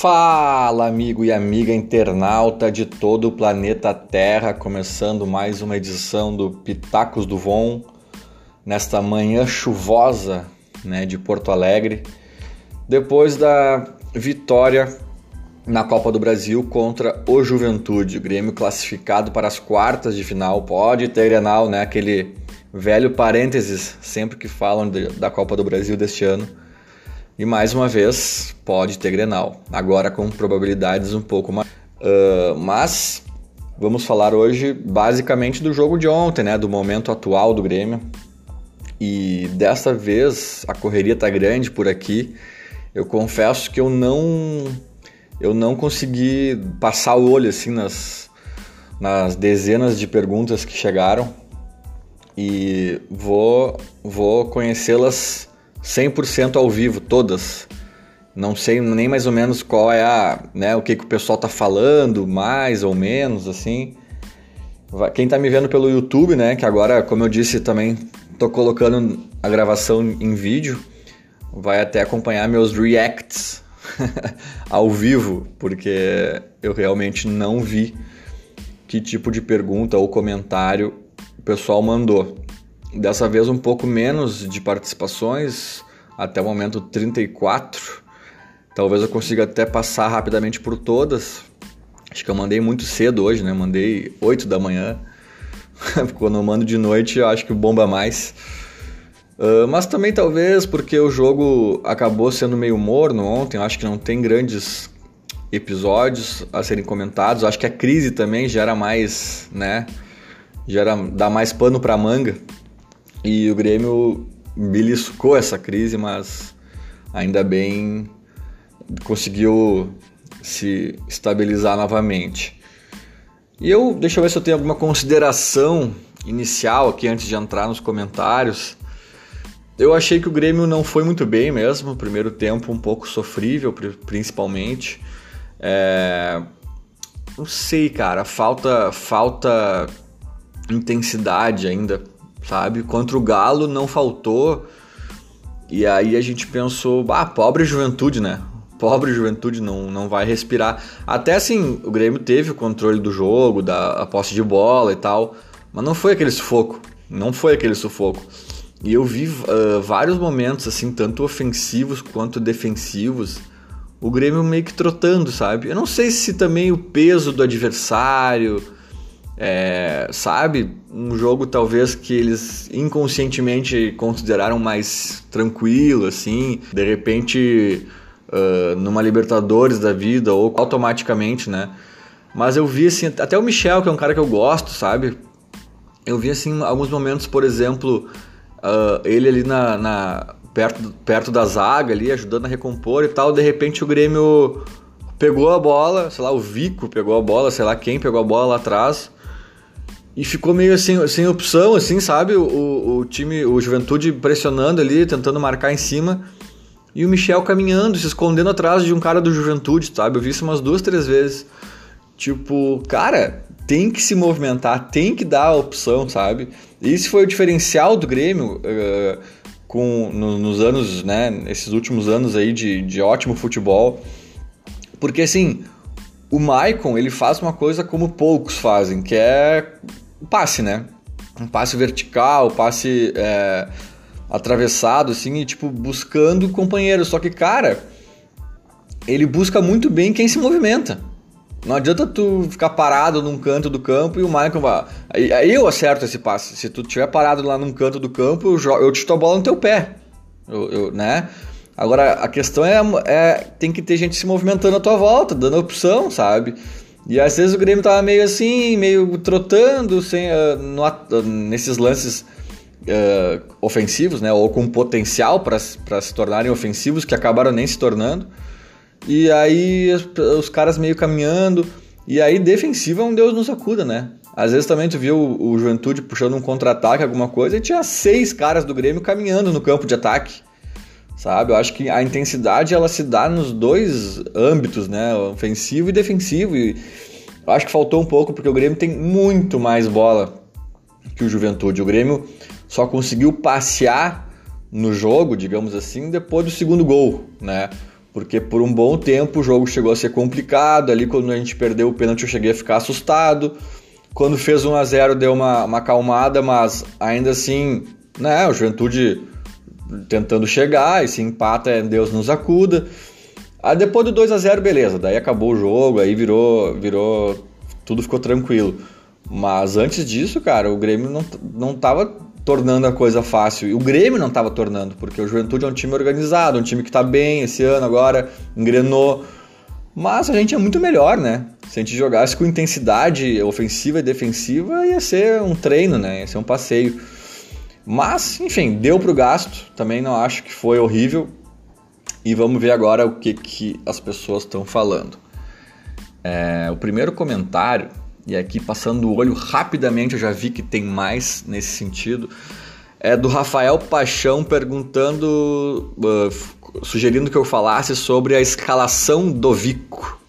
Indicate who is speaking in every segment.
Speaker 1: Fala, amigo e amiga internauta de todo o planeta Terra, começando mais uma edição do Pitacos do Von, nesta manhã chuvosa né, de Porto Alegre, depois da vitória na Copa do Brasil contra o Juventude, o Grêmio classificado para as quartas de final, pode ter Grenal, né, aquele velho parênteses sempre que falam de, da Copa do Brasil deste ano e mais uma vez, pode ter Grenal, agora com probabilidades um pouco mais. Uh, mas vamos falar hoje basicamente do jogo de ontem, né? Do momento atual do Grêmio. E dessa vez a correria tá grande por aqui. Eu confesso que eu não eu não consegui passar o olho assim nas, nas dezenas de perguntas que chegaram e vou vou conhecê-las 100% ao vivo, todas. Não sei nem mais ou menos qual é a, né, o que, que o pessoal tá falando, mais ou menos, assim. Quem tá me vendo pelo YouTube, né, que agora, como eu disse, também tô colocando a gravação em vídeo, vai até acompanhar meus reacts ao vivo, porque eu realmente não vi que tipo de pergunta ou comentário o pessoal mandou. Dessa vez um pouco menos de participações, até o momento 34. Talvez eu consiga até passar rapidamente por todas. Acho que eu mandei muito cedo hoje, né? Mandei 8 da manhã. Quando eu mando de noite, eu acho que bomba mais. Uh, mas também talvez porque o jogo acabou sendo meio morno ontem, eu acho que não tem grandes episódios a serem comentados. Eu acho que a crise também gera mais, né? Gera, dá mais pano para manga. E o Grêmio beliscou essa crise, mas ainda bem conseguiu se estabilizar novamente. E eu, deixa eu ver se eu tenho alguma consideração inicial aqui antes de entrar nos comentários. Eu achei que o Grêmio não foi muito bem mesmo, primeiro tempo um pouco sofrível, principalmente. É... Não sei, cara, falta falta intensidade ainda sabe? Contra o Galo não faltou. E aí a gente pensou, ah, pobre juventude, né? Pobre juventude não, não vai respirar. Até assim, o Grêmio teve o controle do jogo, da posse de bola e tal, mas não foi aquele sufoco. Não foi aquele sufoco. E eu vi uh, vários momentos, assim, tanto ofensivos quanto defensivos, o Grêmio meio que trotando, sabe? Eu não sei se também o peso do adversário é, sabe? Um jogo talvez que eles inconscientemente consideraram mais tranquilo, assim. De repente, uh, numa Libertadores da vida, ou automaticamente, né? Mas eu vi assim, até o Michel, que é um cara que eu gosto, sabe? Eu vi assim alguns momentos, por exemplo, uh, ele ali na, na, perto, perto da zaga ali, ajudando a recompor e tal. De repente o Grêmio pegou a bola, sei lá, o Vico pegou a bola, sei lá quem pegou a bola lá atrás e ficou meio assim, sem opção, assim, sabe? O, o time, o Juventude pressionando ali, tentando marcar em cima. E o Michel caminhando, se escondendo atrás de um cara do Juventude, sabe? Eu vi isso umas duas, três vezes. Tipo, cara, tem que se movimentar, tem que dar a opção, sabe? E esse foi o diferencial do Grêmio uh, com, no, nos anos, né? Esses últimos anos aí de, de ótimo futebol. Porque assim, o Maicon ele faz uma coisa como poucos fazem, que é passe, né? Um passe vertical, passe é, atravessado, assim, e tipo, buscando companheiro. Só que, cara, ele busca muito bem quem se movimenta. Não adianta tu ficar parado num canto do campo e o Michael vai. Aí, eu acerto esse passe. Se tu estiver parado lá num canto do campo, eu, jogo, te a bola no teu pé. Eu, eu, né? Agora, a questão é, é, tem que ter gente se movimentando à tua volta, dando opção, sabe? E às vezes o Grêmio tava meio assim, meio trotando, sem, uh, no, nesses lances uh, ofensivos, né? Ou com potencial para se tornarem ofensivos, que acabaram nem se tornando. E aí os, os caras meio caminhando. E aí defensiva é um Deus nos acuda, né? Às vezes também tu viu o, o Juventude puxando um contra-ataque, alguma coisa, e tinha seis caras do Grêmio caminhando no campo de ataque sabe? Eu acho que a intensidade ela se dá nos dois âmbitos, né? Ofensivo e defensivo. E eu acho que faltou um pouco porque o Grêmio tem muito mais bola que o Juventude. O Grêmio só conseguiu passear no jogo, digamos assim, depois do segundo gol, né? Porque por um bom tempo o jogo chegou a ser complicado. Ali, quando a gente perdeu o pênalti, eu cheguei a ficar assustado. Quando fez 1 a 0 deu uma, uma acalmada, mas ainda assim, né, o Juventude tentando chegar, e se empata, é Deus nos acuda. Aí depois do 2 a 0 beleza, daí acabou o jogo, aí virou, virou, tudo ficou tranquilo. Mas antes disso, cara, o Grêmio não, não tornando a coisa fácil. E o Grêmio não tava tornando, porque o Juventude é um time organizado, um time que tá bem esse ano agora, engrenou. Mas a gente é muito melhor, né? Se a gente jogasse com intensidade ofensiva e defensiva, ia ser um treino, né? Ia ser um passeio. Mas, enfim, deu pro gasto. Também não acho que foi horrível. E vamos ver agora o que, que as pessoas estão falando. É, o primeiro comentário, e aqui passando o olho rapidamente, eu já vi que tem mais nesse sentido, é do Rafael Paixão perguntando, uh, sugerindo que eu falasse sobre a escalação do Vico.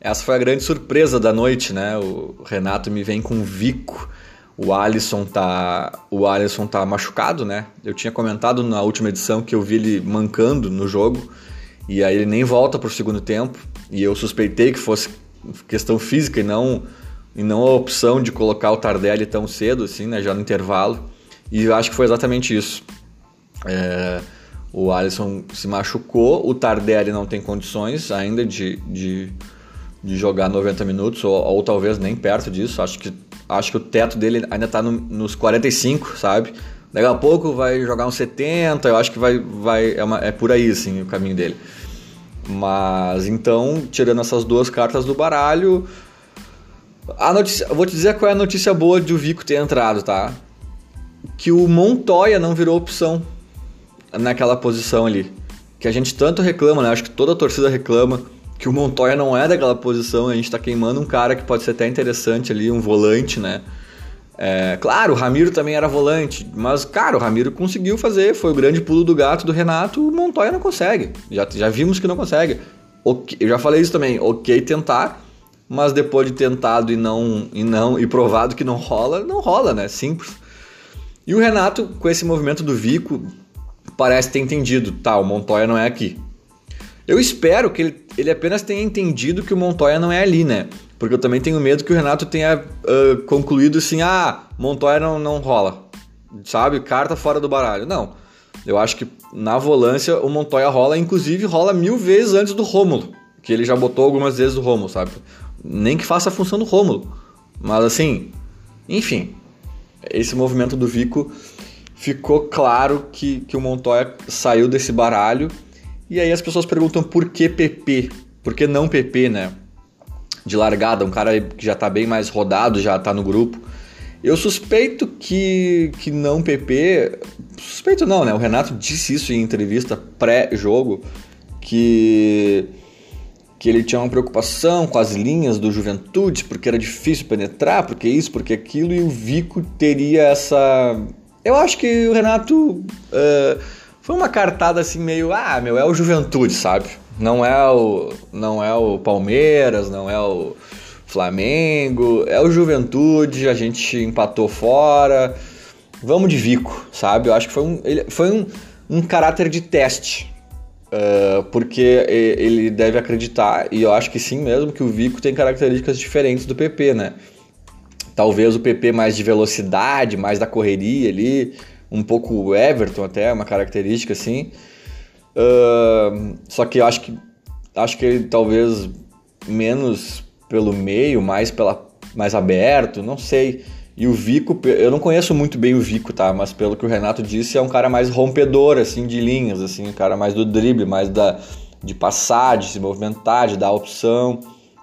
Speaker 1: Essa foi a grande surpresa da noite, né? O Renato me vem com Vico. O Alisson tá, o Alisson tá machucado, né? Eu tinha comentado na última edição que eu vi ele mancando no jogo e aí ele nem volta pro segundo tempo e eu suspeitei que fosse questão física e não e não a opção de colocar o Tardelli tão cedo assim, né? Já no intervalo. E eu acho que foi exatamente isso. É, o Alisson se machucou, o Tardelli não tem condições ainda de, de de jogar 90 minutos, ou, ou, talvez nem perto disso. Acho que, acho que o teto dele ainda está no, nos 45, sabe? Daqui a pouco vai jogar uns 70, eu acho que vai, vai é, uma, é por aí assim, o caminho dele. Mas então, tirando essas duas cartas do baralho, a notícia, vou te dizer qual é a notícia boa de o Vico ter entrado, tá? Que o Montoya não virou opção naquela posição ali. Que a gente tanto reclama, né? Acho que toda a torcida reclama que o Montoya não é daquela posição, a gente está queimando um cara que pode ser até interessante ali, um volante, né? É, claro, o Ramiro também era volante, mas, cara, o Ramiro conseguiu fazer, foi o grande pulo do gato do Renato, o Montoya não consegue. Já, já vimos que não consegue. Eu já falei isso também, ok tentar, mas depois de tentado e não, e não e provado que não rola, não rola, né? Simples. E o Renato, com esse movimento do Vico, parece ter entendido, tá, o Montoya não é aqui. Eu espero que ele, ele apenas tenha entendido que o Montoya não é ali, né? Porque eu também tenho medo que o Renato tenha uh, concluído assim: ah, Montoya não, não rola, sabe? Carta fora do baralho. Não. Eu acho que na volância o Montoya rola, inclusive rola mil vezes antes do Rômulo, que ele já botou algumas vezes o Rômulo, sabe? Nem que faça a função do Rômulo. Mas assim, enfim, esse movimento do Vico ficou claro que, que o Montoya saiu desse baralho e aí as pessoas perguntam por que PP? Por que não PP, né? De largada, um cara que já tá bem mais rodado, já tá no grupo. Eu suspeito que, que não PP. Suspeito não, né? O Renato disse isso em entrevista pré-jogo, que, que ele tinha uma preocupação com as linhas do Juventude, porque era difícil penetrar, porque isso, porque aquilo, e o Vico teria essa. Eu acho que o Renato. Uh, foi uma cartada assim meio, ah, meu, é o Juventude, sabe? Não é o não é o Palmeiras, não é o Flamengo, é o Juventude, a gente empatou fora. Vamos de Vico, sabe? Eu acho que foi um, ele, foi um, um caráter de teste. Uh, porque ele deve acreditar, e eu acho que sim mesmo, que o Vico tem características diferentes do PP, né? Talvez o PP mais de velocidade, mais da correria ali, um pouco Everton até, uma característica assim. Uh, só que acho que acho que ele talvez menos pelo meio, mais pela mais aberto, não sei. E o Vico, eu não conheço muito bem o Vico, tá? Mas pelo que o Renato disse, é um cara mais rompedor, assim, de linhas, assim, um cara mais do drible, mais da, de passar, de se movimentar, de dar opção.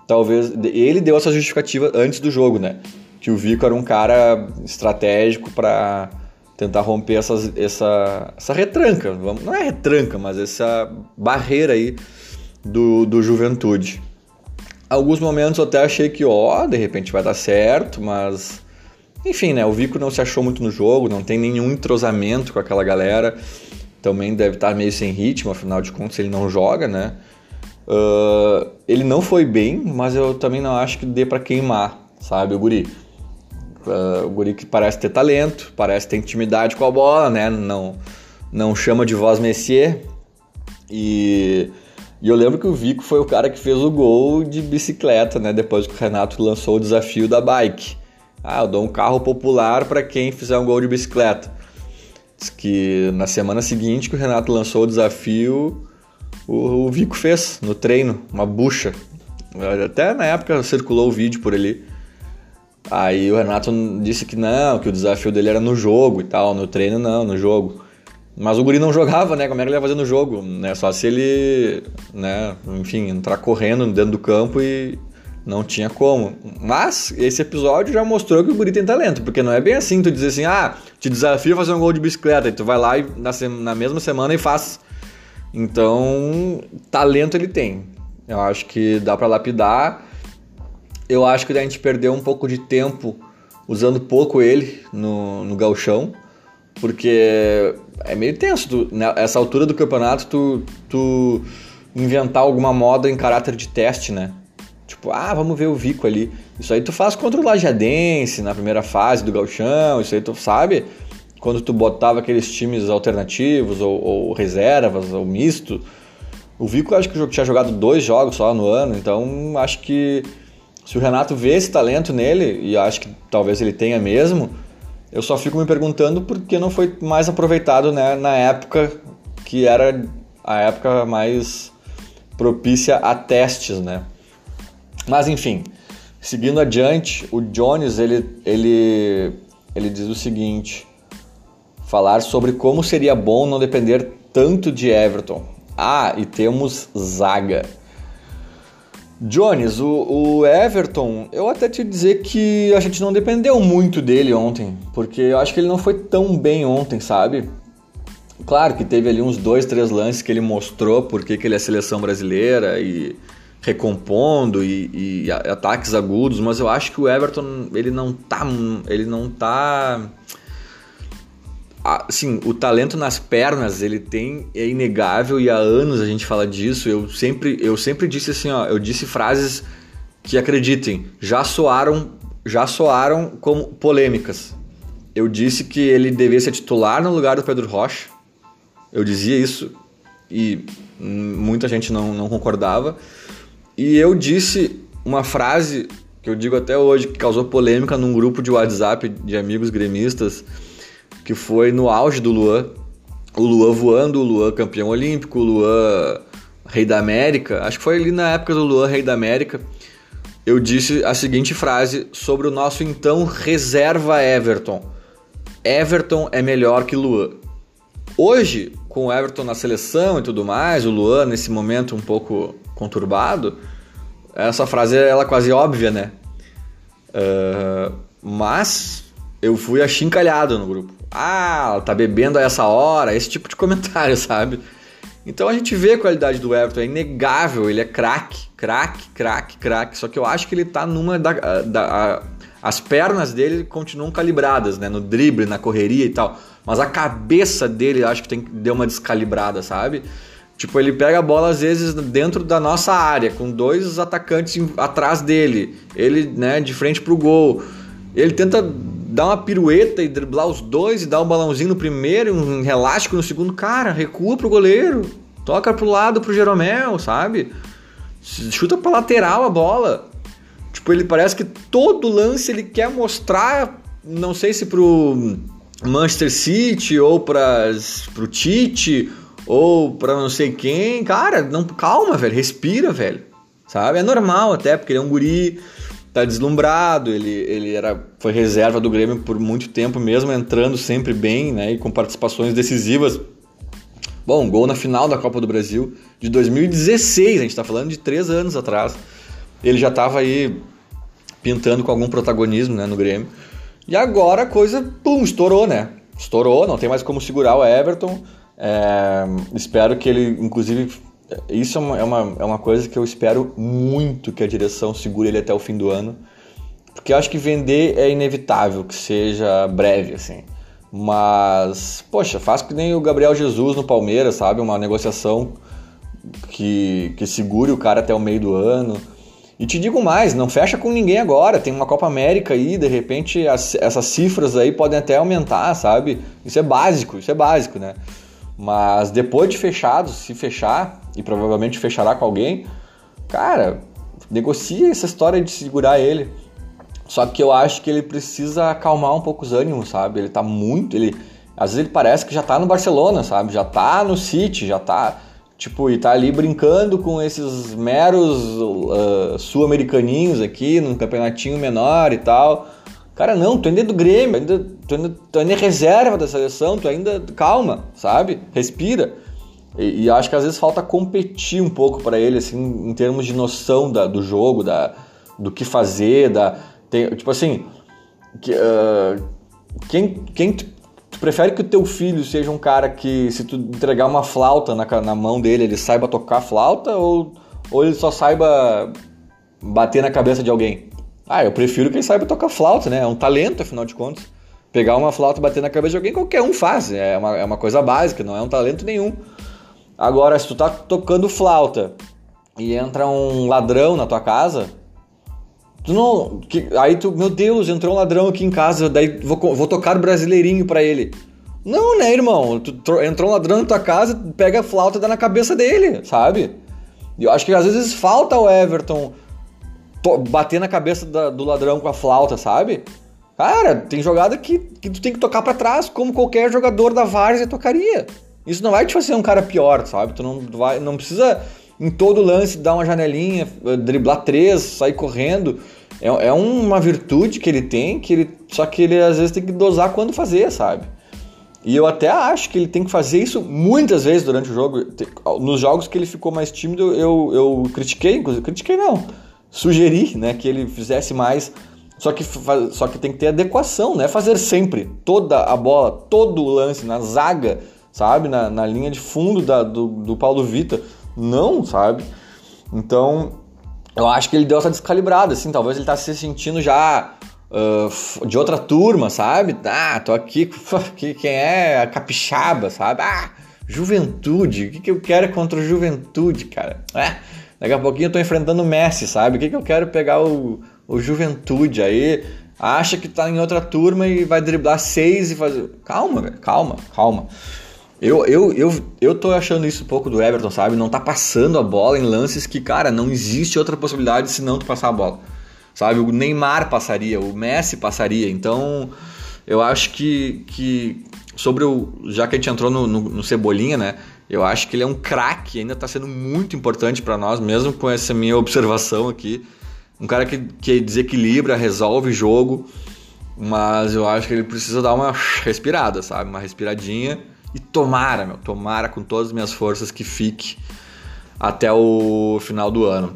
Speaker 1: Talvez. Ele deu essa justificativa antes do jogo, né? Que o Vico era um cara estratégico para tentar romper essas, essa, essa retranca, não é retranca, mas essa barreira aí do, do Juventude. Alguns momentos eu até achei que, ó, de repente vai dar certo, mas enfim, né? O Vico não se achou muito no jogo, não tem nenhum entrosamento com aquela galera, também deve estar meio sem ritmo, afinal de contas ele não joga, né? Uh, ele não foi bem, mas eu também não acho que dê para queimar, sabe, o Guri. Uh, o guri que parece ter talento, parece ter intimidade com a bola, né? Não, não chama de voz Messier. E, E eu lembro que o Vico foi o cara que fez o gol de bicicleta, né? Depois que o Renato lançou o desafio da bike. Ah, eu dou um carro popular para quem fizer um gol de bicicleta. Diz que na semana seguinte que o Renato lançou o desafio, o, o Vico fez no treino, uma bucha. Até na época circulou o vídeo por ali. Aí o Renato disse que não, que o desafio dele era no jogo e tal, no treino não, no jogo. Mas o guri não jogava, né? Como é que ele ia fazer no jogo? Né? Só se ele, né, enfim, entrar correndo dentro do campo e não tinha como. Mas esse episódio já mostrou que o guri tem talento, porque não é bem assim tu dizer assim, ah, te desafio a fazer um gol de bicicleta, e tu vai lá e na, na mesma semana e faz. Então, talento ele tem. Eu acho que dá para lapidar. Eu acho que a gente perdeu um pouco de tempo usando pouco ele no, no galchão, porque é meio tenso. Tu, nessa altura do campeonato, tu, tu inventar alguma moda em caráter de teste, né? Tipo, ah, vamos ver o Vico ali. Isso aí tu faz contra o Lajadense na primeira fase do galchão, isso aí tu sabe quando tu botava aqueles times alternativos ou, ou reservas ou misto. O Vico acho que tinha jogado dois jogos só no ano, então acho que se o Renato vê esse talento nele, e acho que talvez ele tenha mesmo, eu só fico me perguntando por que não foi mais aproveitado né, na época que era a época mais propícia a testes, né? Mas enfim, seguindo adiante, o Jones ele, ele, ele diz o seguinte: falar sobre como seria bom não depender tanto de Everton. Ah, e temos zaga. Jones, o, o, Everton, eu até te dizer que a gente não dependeu muito dele ontem, porque eu acho que ele não foi tão bem ontem, sabe? Claro que teve ali uns dois, três lances que ele mostrou porque que ele é seleção brasileira e recompondo e, e ataques agudos, mas eu acho que o Everton ele não tá, ele não tá assim, o talento nas pernas ele tem é inegável e há anos a gente fala disso. Eu sempre, eu sempre disse assim, ó, eu disse frases que acreditem, já soaram, já soaram como polêmicas. Eu disse que ele devia ser titular no lugar do Pedro Rocha. Eu dizia isso e muita gente não, não concordava. E eu disse uma frase que eu digo até hoje que causou polêmica num grupo de WhatsApp de amigos gremistas que foi no auge do Luan. O Luan voando, o Luan campeão olímpico, o Luan rei da América. Acho que foi ali na época do Luan rei da América. Eu disse a seguinte frase sobre o nosso então reserva Everton. Everton é melhor que Luan. Hoje, com o Everton na seleção e tudo mais, o Luan nesse momento um pouco conturbado, essa frase ela é quase óbvia, né? Uh, mas eu fui achincalhado no grupo ah, tá bebendo a essa hora, esse tipo de comentário, sabe? Então a gente vê a qualidade do Everton, é inegável, ele é craque, craque, craque, craque. Só que eu acho que ele tá numa da, da a, as pernas dele continuam calibradas, né, no drible, na correria e tal. Mas a cabeça dele acho que tem deu uma descalibrada, sabe? Tipo, ele pega a bola às vezes dentro da nossa área, com dois atacantes atrás dele, ele, né, de frente pro gol. Ele tenta dar uma pirueta e driblar os dois e dar um balãozinho no primeiro, um elástico no segundo, cara, recua pro goleiro, toca pro lado pro Jeromel, sabe? Chuta pra lateral a bola. Tipo, ele parece que todo lance ele quer mostrar, não sei se pro Manchester City ou para pro Tite ou para não sei quem. Cara, não calma, velho, respira, velho. Sabe? É normal até, porque ele é um guri tá deslumbrado, ele, ele era, foi reserva do Grêmio por muito tempo, mesmo entrando sempre bem, né, e com participações decisivas. Bom, gol na final da Copa do Brasil de 2016, a gente está falando de três anos atrás. Ele já estava aí pintando com algum protagonismo né, no Grêmio. E agora a coisa, pum, estourou, né? Estourou, não tem mais como segurar o Everton. É, espero que ele, inclusive, isso é uma, é, uma, é uma coisa que eu espero muito que a direção segure ele até o fim do ano. Porque eu acho que vender é inevitável, que seja breve, assim. Mas, poxa, faz que nem o Gabriel Jesus no Palmeiras, sabe? Uma negociação que, que segure o cara até o meio do ano. E te digo mais, não fecha com ninguém agora. Tem uma Copa América aí, de repente as, essas cifras aí podem até aumentar, sabe? Isso é básico, isso é básico, né? Mas depois de fechado, se fechar, e provavelmente fechará com alguém, cara, negocia essa história de segurar ele. Só que eu acho que ele precisa acalmar um pouco os ânimos, sabe? Ele tá muito. Ele, às vezes ele parece que já tá no Barcelona, sabe? Já tá no City, já tá. Tipo, e tá ali brincando com esses meros uh, sul-americaninhos aqui, num campeonatinho menor e tal. Cara, não, tu ainda é do Grêmio, ainda, tu, ainda, tu ainda é reserva da seleção, tu ainda. Calma, sabe? Respira. E, e acho que às vezes falta competir um pouco para ele, assim, em termos de noção da, do jogo, da, do que fazer, da. Tem, tipo assim. Que, uh, quem, quem tu, tu, prefere que o teu filho seja um cara que, se tu entregar uma flauta na, na mão dele, ele saiba tocar flauta ou, ou ele só saiba bater na cabeça de alguém? Ah, eu prefiro que ele saiba tocar flauta, né? É um talento, afinal de contas. Pegar uma flauta e bater na cabeça de alguém, qualquer um faz. É uma, é uma coisa básica, não é um talento nenhum. Agora, se tu tá tocando flauta e entra um ladrão na tua casa, tu não. Que, aí tu, meu Deus, entrou um ladrão aqui em casa, daí vou, vou tocar brasileirinho para ele. Não, né, irmão? Tu, entrou um ladrão na tua casa, pega a flauta e dá na cabeça dele, sabe? Eu acho que às vezes falta o Everton bater na cabeça da, do ladrão com a flauta, sabe? Cara, tem jogada que, que tu tem que tocar para trás, como qualquer jogador da Várzea tocaria. Isso não vai te fazer um cara pior, sabe? Tu não, vai, não precisa em todo lance dar uma janelinha, driblar três, sair correndo. É, é uma virtude que ele tem, que ele, só que ele às vezes tem que dosar quando fazer, sabe? E eu até acho que ele tem que fazer isso muitas vezes durante o jogo. Nos jogos que ele ficou mais tímido, eu, eu critiquei, inclusive, critiquei não sugeri né, que ele fizesse mais. Só que, só que tem que ter adequação, né? Fazer sempre toda a bola, todo o lance na zaga, sabe? Na, na linha de fundo da, do, do Paulo Vitor. Não, sabe? Então, eu acho que ele deu essa descalibrada, assim. Talvez ele tá se sentindo já uh, de outra turma, sabe? Ah, tô aqui, aqui quem é a capixaba, sabe? Ah, juventude. O que, que eu quero contra o juventude, cara? É. Daqui a pouquinho eu tô enfrentando o Messi, sabe? O que, que eu quero pegar o, o Juventude aí? Acha que tá em outra turma e vai driblar seis e fazer. Calma, velho, calma, calma. Eu, eu, eu, eu tô achando isso um pouco do Everton, sabe? Não tá passando a bola em lances que, cara, não existe outra possibilidade senão tu passar a bola. Sabe? O Neymar passaria, o Messi passaria. Então, eu acho que, que sobre o. Já que a gente entrou no, no, no Cebolinha, né? Eu acho que ele é um craque, ainda está sendo muito importante para nós, mesmo com essa minha observação aqui. Um cara que, que desequilibra, resolve jogo, mas eu acho que ele precisa dar uma respirada, sabe? Uma respiradinha e tomara, meu, tomara com todas as minhas forças que fique até o final do ano.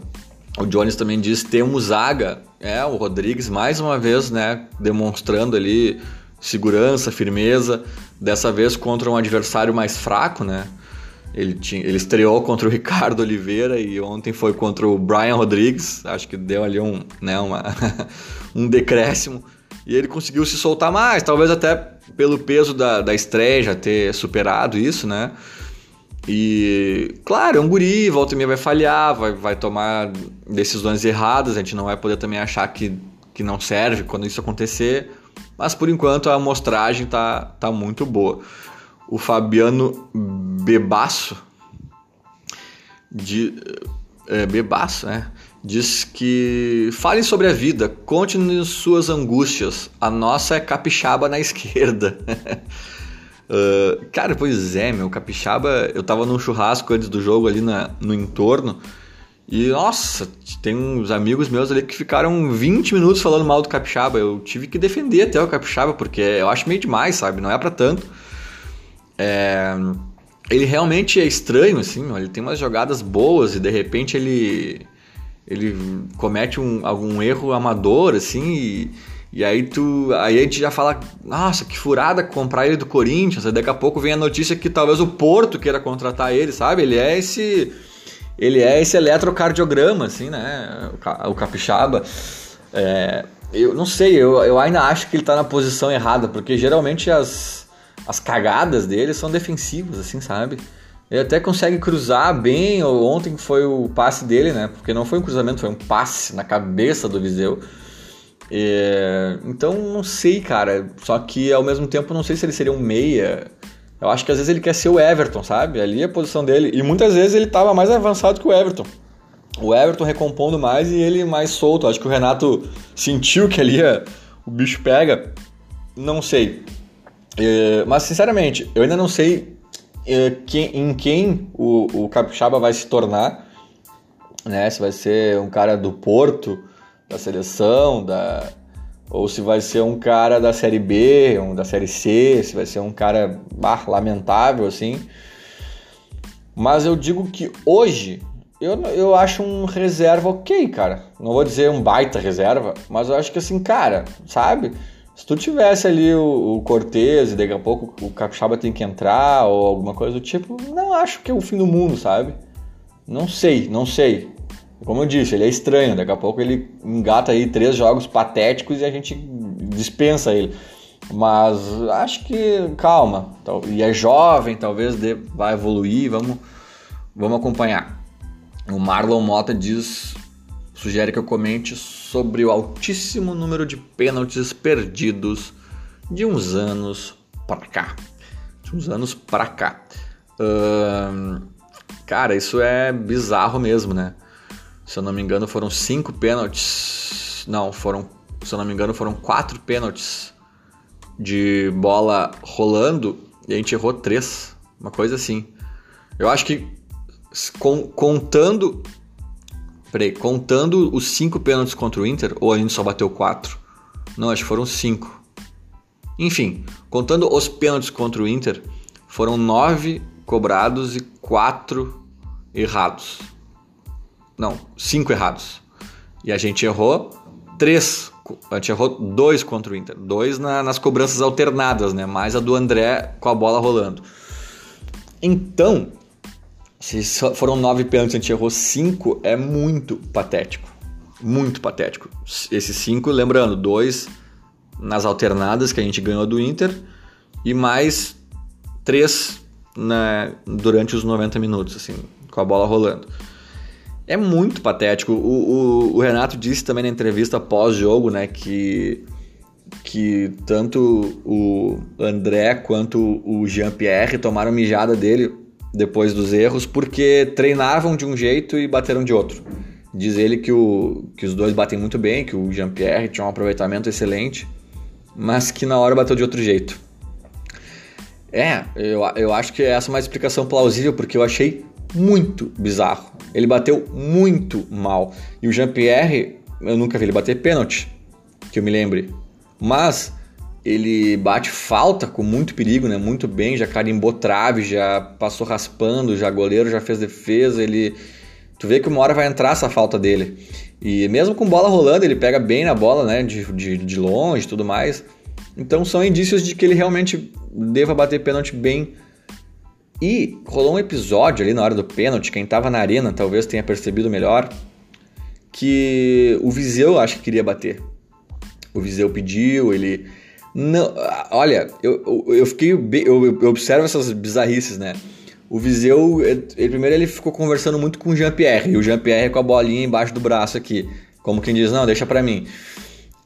Speaker 1: O Jones também diz temos zaga, é, o Rodrigues mais uma vez, né, demonstrando ali segurança, firmeza, dessa vez contra um adversário mais fraco, né? Ele, tinha, ele estreou contra o Ricardo Oliveira e ontem foi contra o Brian Rodrigues. Acho que deu ali um, né, uma, um decréscimo. E ele conseguiu se soltar mais, talvez até pelo peso da, da estreia já ter superado isso, né? E, claro, é um guri, volta e meia vai falhar, vai, vai tomar decisões erradas, a gente não vai poder também achar que, que não serve quando isso acontecer, mas por enquanto a amostragem tá, tá muito boa o Fabiano Bebasso, de, é, Bebasso, né? Diz que fale sobre a vida, conte-nos suas angústias. A nossa é capixaba na esquerda. uh, cara, pois é, meu, capixaba. Eu tava num churrasco antes do jogo ali na, no entorno. E nossa, tem uns amigos meus ali que ficaram 20 minutos falando mal do capixaba. Eu tive que defender até o capixaba, porque eu acho meio demais, sabe? Não é para tanto. É, ele realmente é estranho, assim, ele tem umas jogadas boas e de repente ele, ele comete um, algum erro amador, assim, e, e aí tu. Aí a gente já fala, nossa, que furada comprar ele do Corinthians. Aí daqui a pouco vem a notícia que talvez o Porto queira contratar ele, sabe? Ele é esse. Ele é esse eletrocardiograma, assim, né? O, capixaba. É, eu não sei, eu, eu ainda acho que ele tá na posição errada, porque geralmente as as cagadas dele são defensivas, assim, sabe? Ele até consegue cruzar bem. Ontem foi o passe dele, né? Porque não foi um cruzamento, foi um passe na cabeça do Viseu. É... Então não sei, cara. Só que ao mesmo tempo não sei se ele seria um meia. Eu acho que às vezes ele quer ser o Everton, sabe? Ali é a posição dele. E muitas vezes ele estava mais avançado que o Everton. O Everton recompondo mais e ele mais solto. Acho que o Renato sentiu que ali o bicho pega. Não sei. É, mas sinceramente, eu ainda não sei é, em quem o, o Capixaba vai se tornar. Né? Se vai ser um cara do Porto, da seleção, da, ou se vai ser um cara da série B, um da série C, se vai ser um cara bah, lamentável assim. Mas eu digo que hoje eu, eu acho um reserva ok, cara. Não vou dizer um baita reserva, mas eu acho que assim, cara, sabe? Se tu tivesse ali o, o Cortez e daqui a pouco o Capixaba tem que entrar ou alguma coisa do tipo, não acho que é o fim do mundo, sabe? Não sei, não sei. Como eu disse, ele é estranho. Daqui a pouco ele engata aí três jogos patéticos e a gente dispensa ele. Mas acho que calma. E é jovem, talvez vai evoluir. Vamos, vamos acompanhar. O Marlon Mota diz, sugere que eu comente sobre o altíssimo número de pênaltis perdidos de uns anos para cá. De uns anos para cá. Uh, cara, isso é bizarro mesmo, né? Se eu não me engano, foram cinco pênaltis. Não, foram. Se eu não me engano, foram quatro pênaltis de bola rolando e a gente errou três. Uma coisa assim. Eu acho que contando. Peraí, contando os cinco pênaltis contra o Inter, ou a gente só bateu quatro? Não, acho que foram cinco. Enfim, contando os pênaltis contra o Inter, foram nove cobrados e quatro errados. Não, cinco errados. E a gente errou três. A gente errou dois contra o Inter. Dois na, nas cobranças alternadas, né? Mais a do André com a bola rolando. Então, se foram nove pênaltis e a gente errou cinco, é muito patético. Muito patético. Esses cinco, lembrando, dois nas alternadas que a gente ganhou do Inter e mais três na, durante os 90 minutos, assim, com a bola rolando. É muito patético. O, o, o Renato disse também na entrevista pós-jogo, né, que, que tanto o André quanto o Jean-Pierre tomaram mijada dele depois dos erros porque treinavam de um jeito e bateram de outro. Diz ele que, o, que os dois batem muito bem, que o Jean-Pierre tinha um aproveitamento excelente, mas que na hora bateu de outro jeito. É, eu, eu acho que essa é uma explicação plausível, porque eu achei muito bizarro. Ele bateu muito mal. E o Jean-Pierre, eu nunca vi ele bater pênalti, que eu me lembre. Mas ele bate falta com muito perigo, né? Muito bem, já carimbou trave, já passou raspando, já goleiro já fez defesa, ele tu vê que uma hora vai entrar essa falta dele. E mesmo com bola rolando, ele pega bem na bola, né, de, de, de longe tudo mais. Então são indícios de que ele realmente deva bater pênalti bem e rolou um episódio ali na hora do pênalti, quem tava na arena talvez tenha percebido melhor, que o Viseu acho que queria bater. O Viseu pediu, ele. Não, olha, eu, eu, eu fiquei. Eu, eu, observo essas bizarrices, né? O Viseu, ele, primeiro ele ficou conversando muito com o Jean-Pierre, e o Jean-Pierre com a bolinha embaixo do braço aqui. Como quem diz, não, deixa pra mim.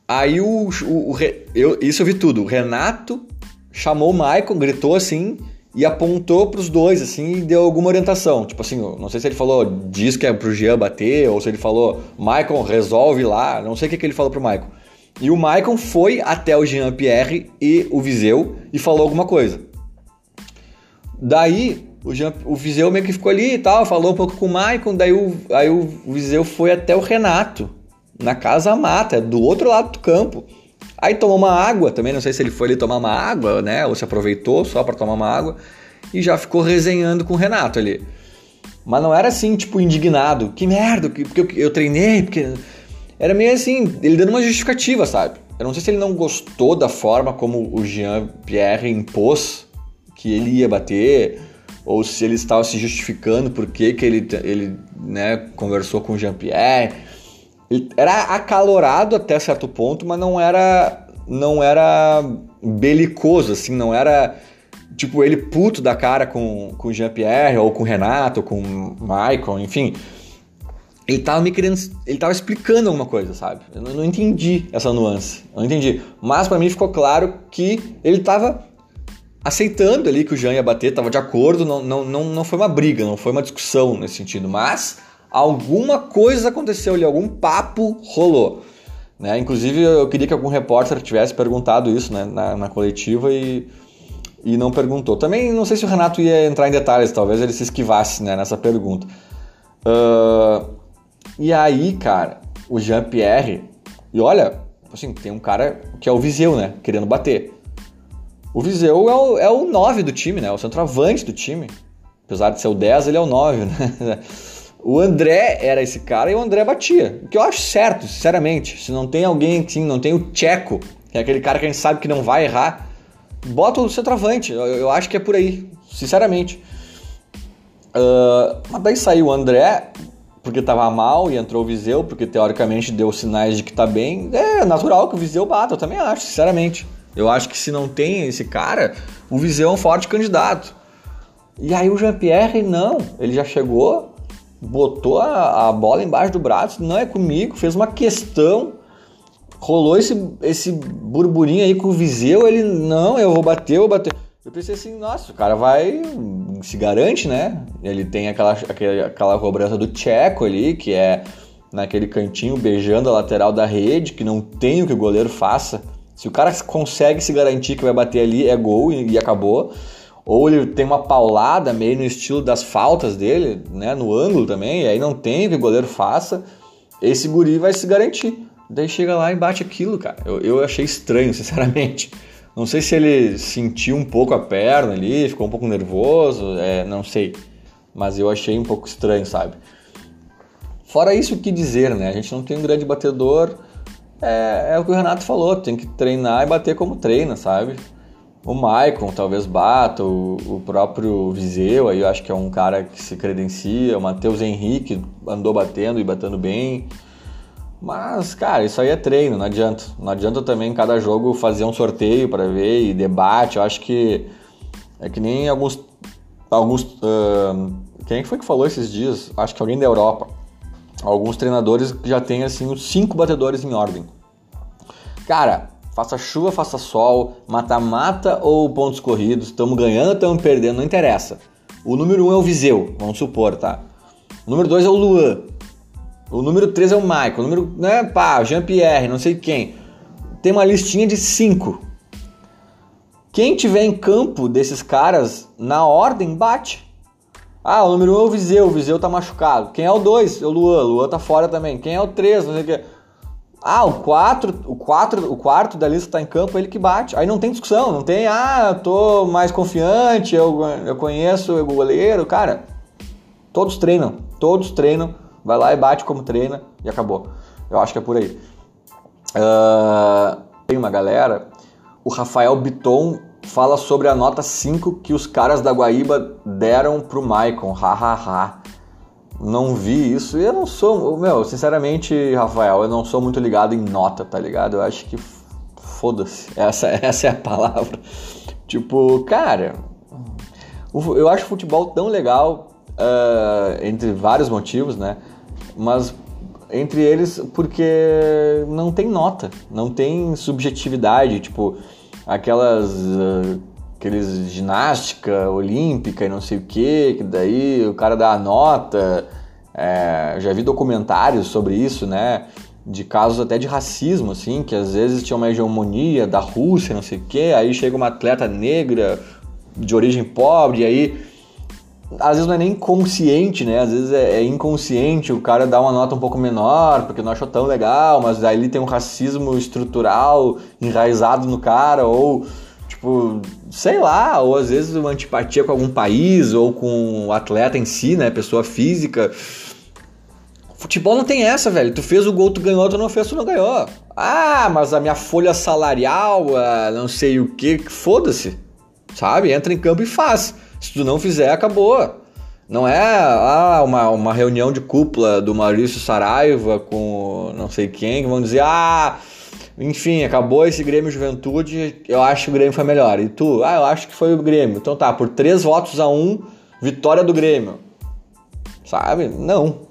Speaker 1: Aí o. o, o eu, isso eu vi tudo. O Renato chamou o Maicon, gritou assim, e apontou para os dois, assim, e deu alguma orientação. Tipo assim, não sei se ele falou, diz que é pro Jean bater, ou se ele falou, Michael, resolve lá. Não sei o que, que ele falou pro Michael. E o Michael foi até o Jean Pierre e o Viseu e falou alguma coisa. Daí, o, Jean, o Viseu meio que ficou ali e tal, falou um pouco com o Michael, daí o, aí o Viseu foi até o Renato, na Casa Mata, do outro lado do campo. Aí tomou uma água, também não sei se ele foi ali tomar uma água, né? Ou se aproveitou só para tomar uma água e já ficou resenhando com o Renato ali. Mas não era assim, tipo, indignado. Que merda, porque eu treinei, porque. Era meio assim, ele dando uma justificativa, sabe? Eu não sei se ele não gostou da forma como o Jean-Pierre impôs que ele ia bater, ou se ele estava se justificando por que, ele, ele né, conversou com o Jean-Pierre. Era acalorado até certo ponto, mas não era não era belicoso, assim, não era tipo ele puto da cara com, com Jean-Pierre, ou com Renato, ou com Michael, enfim. Ele tava me querendo. Ele tava explicando alguma coisa, sabe? Eu não, não entendi essa nuance. Eu não entendi. Mas para mim ficou claro que ele tava aceitando ali que o Jean ia bater, tava de acordo, não, não, não, não foi uma briga, não foi uma discussão nesse sentido, mas alguma coisa aconteceu ali, algum papo rolou. Né? Inclusive, eu queria que algum repórter tivesse perguntado isso né, na, na coletiva e, e não perguntou. Também não sei se o Renato ia entrar em detalhes, talvez ele se esquivasse né, nessa pergunta. Uh, e aí, cara, o Jean-Pierre, e olha, assim, tem um cara que é o Viseu, né, querendo bater. O Viseu é o, é o 9 do time, né? O centroavante do time. Apesar de ser o 10, ele é o 9, né? O André era esse cara e o André batia. O que eu acho certo, sinceramente. Se não tem alguém assim, não tem o Tcheco, que é aquele cara que a gente sabe que não vai errar, bota o centroavante. Eu, eu acho que é por aí, sinceramente. Uh, mas daí saiu o André, porque tava mal, e entrou o Viseu, porque teoricamente deu sinais de que tá bem. É natural que o Viseu bata, eu também acho, sinceramente. Eu acho que se não tem esse cara, o Viseu é um forte candidato. E aí o Jean-Pierre, não, ele já chegou, botou a, a, bola embaixo do braço, não é comigo, fez uma questão, rolou esse, esse burburinho aí com o Viseu, ele, não, eu vou bater, eu vou bater. Eu pensei assim, nossa, o cara vai, se garante, né? Ele tem aquela, aquela, aquela cobrança do Tcheco ali, que é naquele cantinho beijando a lateral da rede, que não tem o que o goleiro faça se o cara consegue se garantir que vai bater ali, é gol e, e acabou. Ou ele tem uma paulada meio no estilo das faltas dele, né? No ângulo também, e aí não tem que o goleiro faça. Esse guri vai se garantir. Daí chega lá e bate aquilo, cara. Eu, eu achei estranho, sinceramente. Não sei se ele sentiu um pouco a perna ali, ficou um pouco nervoso, é, não sei. Mas eu achei um pouco estranho, sabe? Fora isso, o que dizer, né? A gente não tem um grande batedor é, é o que o Renato falou, tem que treinar e bater como treina, sabe? O Maicon talvez bata, o, o próprio Viseu, aí eu acho que é um cara que se credencia, o Matheus Henrique andou batendo e batendo bem. Mas, cara, isso aí é treino, não adianta. Não adianta também cada jogo fazer um sorteio para ver e debate. Eu acho que é que nem alguns. alguns uh, quem foi que falou esses dias? Acho que alguém da Europa alguns treinadores já têm assim os cinco batedores em ordem. Cara, faça chuva, faça sol, mata-mata ou pontos corridos, estamos ganhando, estamos perdendo, não interessa. O número um é o Viseu, vamos supor, tá? O número dois é o Luan. O número três é o Michael. O número, né, pá, Jean-Pierre, não sei quem. Tem uma listinha de cinco. Quem tiver em campo desses caras na ordem, bate. Ah, o número 1 um é o Viseu, o Viseu tá machucado. Quem é o 2? É o Luan, o Luan tá fora também. Quem é o 3? Não sei o. Ah, o 4, o 4, o quarto da lista tá em campo, ele que bate. Aí não tem discussão, não tem, ah, tô mais confiante, eu, eu conheço o goleiro. Cara, todos treinam, todos treinam. Vai lá e bate como treina e acabou. Eu acho que é por aí. Uh, tem uma galera, o Rafael Biton fala sobre a nota 5 que os caras da Guaíba deram pro Maicon. Hahaha. Não vi isso e eu não sou. Meu, sinceramente, Rafael, eu não sou muito ligado em nota, tá ligado? Eu acho que foda-se. Essa, essa é a palavra. Tipo, cara, eu acho futebol tão legal, uh, entre vários motivos, né? Mas entre eles porque não tem nota, não tem subjetividade. Tipo, aquelas uh, aqueles ginástica olímpica e não sei o que, que daí o cara dá a nota. É, já vi documentários sobre isso, né? De casos até de racismo, assim, que às vezes tinha uma hegemonia da Rússia, não sei o que, aí chega uma atleta negra de origem pobre, aí às vezes não é nem consciente, né? Às vezes é, é, inconsciente, o cara dá uma nota um pouco menor, porque não achou tão legal, mas aí ele tem um racismo estrutural enraizado no cara, ou tipo, sei lá, ou às vezes uma antipatia com algum país, ou com o atleta em si, né? Pessoa física. Futebol não tem essa, velho. Tu fez o gol, tu ganhou, tu não fez, tu não ganhou. Ah, mas a minha folha salarial, não sei o que, foda-se. Sabe? Entra em campo e faz. Se tu não fizer, acabou. Não é ah, uma, uma reunião de cúpula do Maurício Saraiva com não sei quem que vão dizer, ah, enfim, acabou esse Grêmio Juventude, eu acho que o Grêmio foi melhor. E tu, ah, eu acho que foi o Grêmio. Então tá, por três votos a um, vitória do Grêmio. Sabe? Não.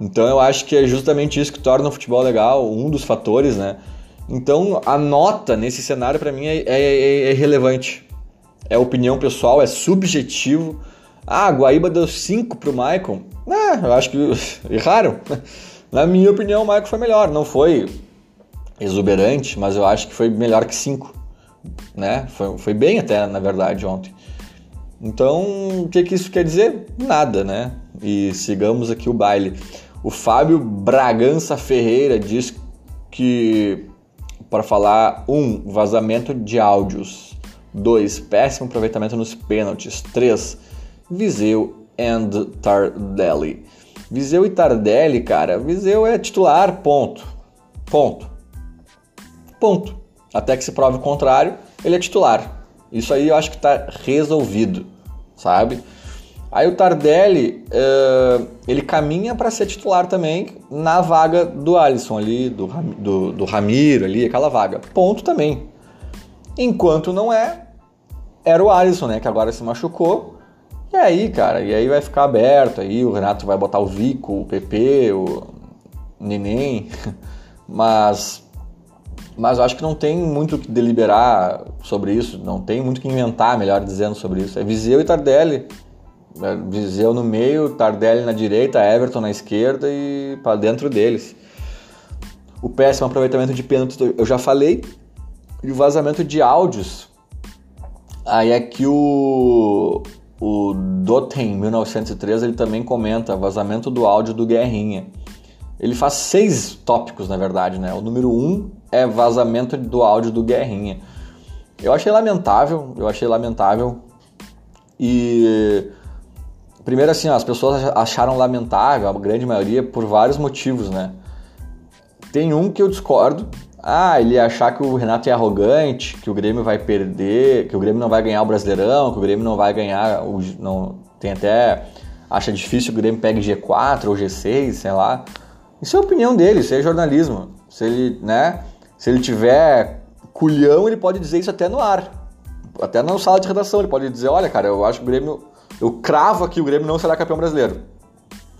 Speaker 1: Então eu acho que é justamente isso que torna o futebol legal, um dos fatores, né? Então a nota nesse cenário para mim é, é, é, é relevante é opinião pessoal, é subjetivo. Ah, Guaíba deu 5 pro Michael. Ah, eu acho que erraram. Na minha opinião, o Michael foi melhor. Não foi exuberante, mas eu acho que foi melhor que 5. Né? Foi, foi bem até, na verdade, ontem. Então, o que, que isso quer dizer? Nada, né? E sigamos aqui o baile. O Fábio Bragança Ferreira diz que para falar um vazamento de áudios, dois péssimo aproveitamento nos pênaltis, três Viseu and Tardelli. Viseu e Tardelli, cara, Viseu é titular, ponto. Ponto. Ponto. Até que se prove o contrário, ele é titular. Isso aí eu acho que está resolvido, sabe? Aí o Tardelli, uh, ele caminha para ser titular também na vaga do Alisson ali, do, do, do Ramiro ali, aquela vaga. Ponto também. Enquanto não é, era o Alisson, né? Que agora se machucou. E aí, cara, e aí vai ficar aberto aí, o Renato vai botar o Vico, o PP, o Neném. Mas mas eu acho que não tem muito que deliberar sobre isso, não tem muito que inventar, melhor dizendo, sobre isso. É Viseu e Tardelli. É Viseu no meio, Tardelli na direita, Everton na esquerda e para dentro deles. O péssimo aproveitamento de pênaltis eu já falei. E o vazamento de áudios. Aí que o, o Doten, 1903, ele também comenta vazamento do áudio do Guerrinha. Ele faz seis tópicos, na verdade, né? O número um é vazamento do áudio do Guerrinha. Eu achei lamentável, eu achei lamentável. E primeiro assim, as pessoas acharam lamentável, a grande maioria, por vários motivos, né? Tem um que eu discordo. Ah, ele achar que o Renato é arrogante, que o Grêmio vai perder, que o Grêmio não vai ganhar o Brasileirão, que o Grêmio não vai ganhar o não tem até acha difícil que o Grêmio pegue G4 ou G6, sei lá. Isso é a opinião dele, isso é jornalismo. Se ele, né, se ele tiver culhão, ele pode dizer isso até no ar. Até na sala de redação, ele pode dizer, olha, cara, eu acho que o Grêmio. Eu cravo aqui, o Grêmio não será campeão brasileiro.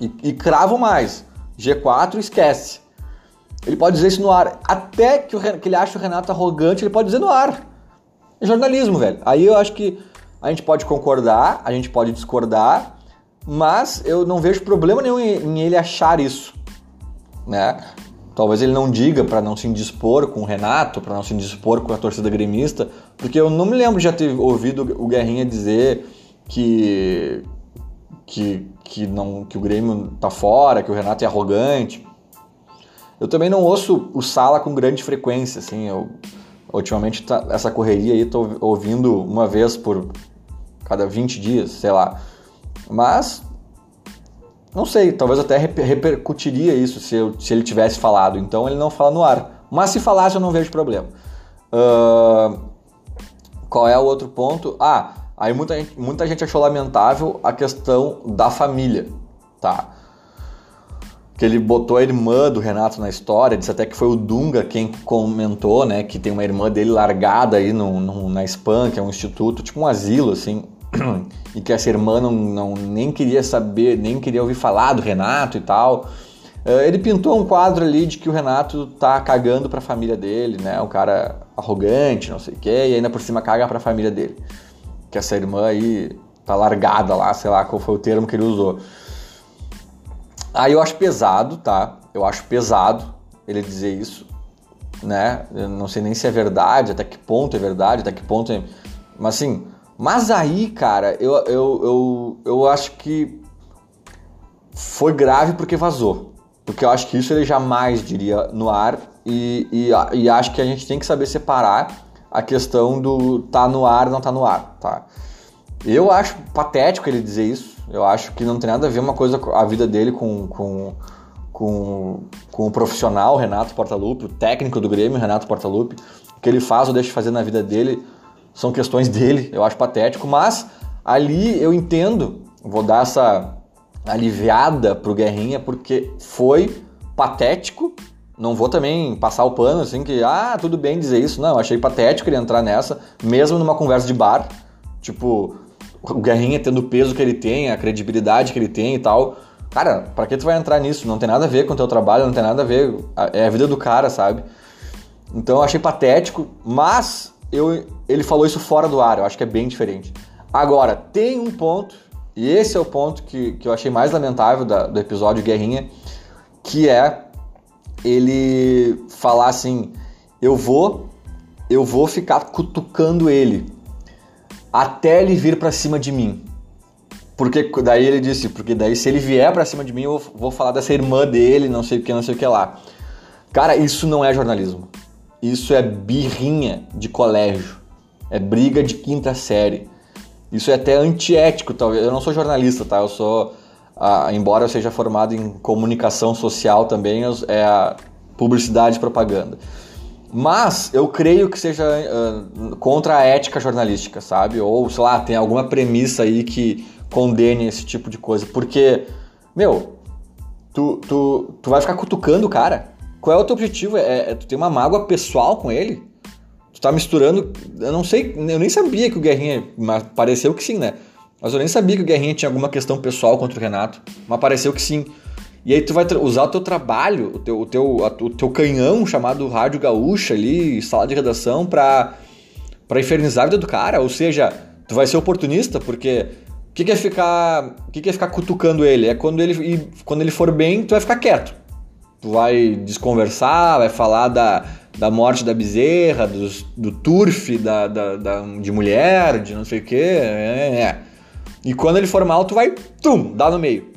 Speaker 1: E, e cravo mais. G4 esquece. Ele pode dizer isso no ar. Até que, o, que ele acha o Renato arrogante, ele pode dizer no ar. É jornalismo, velho. Aí eu acho que a gente pode concordar, a gente pode discordar, mas eu não vejo problema nenhum em, ele achar isso, né? Talvez ele não diga para não se indispor com o Renato, para não se indispor com a torcida gremista, porque eu não me lembro de já ter ouvido o Guerrinha dizer que que, que, não, que o Grêmio tá fora, que o Renato é arrogante. Eu também não ouço o Sala com grande frequência, assim, eu ultimamente tá, essa correria aí tô ouvindo uma vez por cada 20 dias, sei lá. Mas não sei, talvez até repercutiria isso se, eu, se ele tivesse falado. Então ele não fala no ar. Mas se falasse, eu não vejo problema. Uh, qual é o outro ponto? Ah, aí muita gente, muita gente achou lamentável a questão da família, tá? Que ele botou a irmã do Renato na história, disse até que foi o Dunga quem comentou, né? Que tem uma irmã dele largada aí no, no na SPAN, que é um instituto, tipo um asilo, assim e que essa irmã não, não, nem queria saber, nem queria ouvir falar do Renato e tal. Eh, ele pintou um quadro ali de que o Renato tá cagando pra família dele, né? Um cara arrogante, não sei o quê, e ainda por cima caga pra família dele. Que essa irmã aí tá largada lá, sei lá qual foi o termo que ele usou. Aí eu acho pesado, tá? Eu acho pesado ele dizer isso, né? Eu não sei nem se é verdade, até que ponto é verdade, até que ponto é... Mas assim, mas aí, cara, eu, eu, eu, eu acho que foi grave porque vazou. Porque eu acho que isso ele jamais diria no ar e, e, e acho que a gente tem que saber separar a questão do tá no ar não tá no ar, tá? Eu acho patético ele dizer isso. Eu acho que não tem nada a ver uma coisa a vida dele com, com, com, com o profissional Renato Portaluppi, o técnico do Grêmio Renato Portaluppi. O que ele faz ou deixa de fazer na vida dele são questões dele, eu acho patético, mas ali eu entendo, vou dar essa aliviada pro Guerrinha, porque foi patético, não vou também passar o pano assim que, ah, tudo bem dizer isso, não, achei patético ele entrar nessa, mesmo numa conversa de bar, tipo, o Guerrinha tendo o peso que ele tem, a credibilidade que ele tem e tal, cara, para que tu vai entrar nisso? Não tem nada a ver com o teu trabalho, não tem nada a ver, é a vida do cara, sabe? Então eu achei patético, mas eu ele falou isso fora do ar, eu acho que é bem diferente. Agora, tem um ponto, e esse é o ponto que, que eu achei mais lamentável da, do episódio Guerrinha, que é ele falar assim: eu vou, eu vou ficar cutucando ele até ele vir para cima de mim. Porque daí ele disse, porque daí se ele vier para cima de mim, eu vou falar dessa irmã dele, não sei o que, não sei o que lá. Cara, isso não é jornalismo. Isso é birrinha de colégio. É briga de quinta série. Isso é até antiético, talvez. Eu não sou jornalista, tá? Eu sou, ah, embora eu seja formado em comunicação social também, é a publicidade e propaganda. Mas eu creio que seja uh, contra a ética jornalística, sabe? Ou, sei lá, tem alguma premissa aí que condene esse tipo de coisa. Porque, meu, tu, tu, tu vai ficar cutucando o cara. Qual é o teu objetivo? É, é tu ter uma mágoa pessoal com ele? Tu tá misturando. Eu não sei, eu nem sabia que o Guerrinha. Mas pareceu que sim, né? Mas eu nem sabia que o Guerrinha tinha alguma questão pessoal contra o Renato. Mas pareceu que sim. E aí tu vai usar o teu trabalho, o teu, o teu, o teu canhão chamado Rádio Gaúcha ali, sala de redação, pra, pra infernizar a vida do cara. Ou seja, tu vai ser oportunista, porque o que, que é ficar. O que, que é ficar cutucando ele? É quando ele, quando ele for bem, tu vai ficar quieto. Tu vai desconversar, vai falar da, da morte da bezerra, dos, do turf da, da, da, de mulher, de não sei o quê. É, é. E quando ele for mal, tu vai, tum, dá no meio.